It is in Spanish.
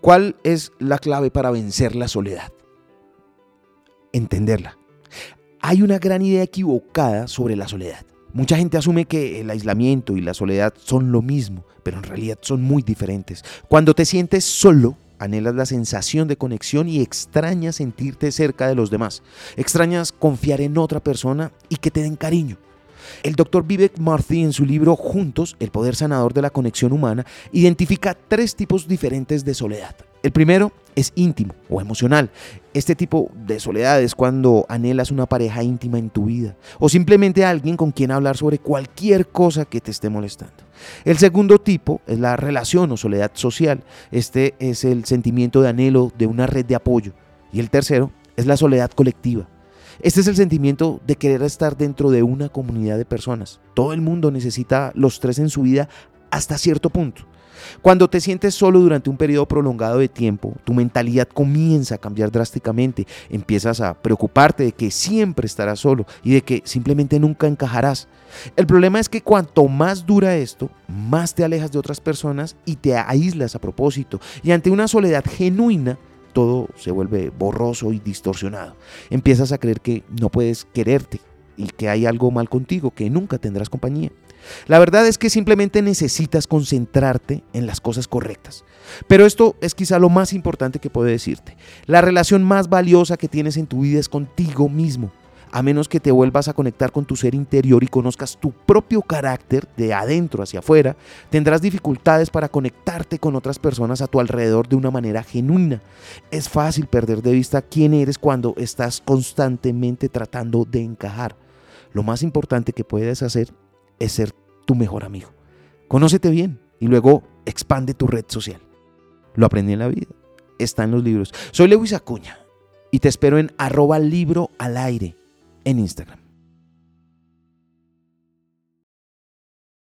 ¿Cuál es la clave para vencer la soledad? Entenderla. Hay una gran idea equivocada sobre la soledad. Mucha gente asume que el aislamiento y la soledad son lo mismo, pero en realidad son muy diferentes. Cuando te sientes solo, anhelas la sensación de conexión y extrañas sentirte cerca de los demás. Extrañas confiar en otra persona y que te den cariño. El doctor Vivek Murthy en su libro Juntos, el poder sanador de la conexión humana, identifica tres tipos diferentes de soledad. El primero es íntimo o emocional. Este tipo de soledad es cuando anhelas una pareja íntima en tu vida o simplemente alguien con quien hablar sobre cualquier cosa que te esté molestando. El segundo tipo es la relación o soledad social. Este es el sentimiento de anhelo de una red de apoyo. Y el tercero es la soledad colectiva. Este es el sentimiento de querer estar dentro de una comunidad de personas. Todo el mundo necesita los tres en su vida hasta cierto punto. Cuando te sientes solo durante un periodo prolongado de tiempo, tu mentalidad comienza a cambiar drásticamente. Empiezas a preocuparte de que siempre estarás solo y de que simplemente nunca encajarás. El problema es que cuanto más dura esto, más te alejas de otras personas y te aíslas a propósito. Y ante una soledad genuina, todo se vuelve borroso y distorsionado. Empiezas a creer que no puedes quererte y que hay algo mal contigo, que nunca tendrás compañía. La verdad es que simplemente necesitas concentrarte en las cosas correctas. Pero esto es quizá lo más importante que puedo decirte. La relación más valiosa que tienes en tu vida es contigo mismo a menos que te vuelvas a conectar con tu ser interior y conozcas tu propio carácter de adentro hacia afuera, tendrás dificultades para conectarte con otras personas a tu alrededor de una manera genuina. Es fácil perder de vista quién eres cuando estás constantemente tratando de encajar. Lo más importante que puedes hacer es ser tu mejor amigo. Conócete bien y luego expande tu red social. Lo aprendí en la vida. Está en los libros. Soy Lewis Acuña y te espero en arroba libro al aire en Instagram.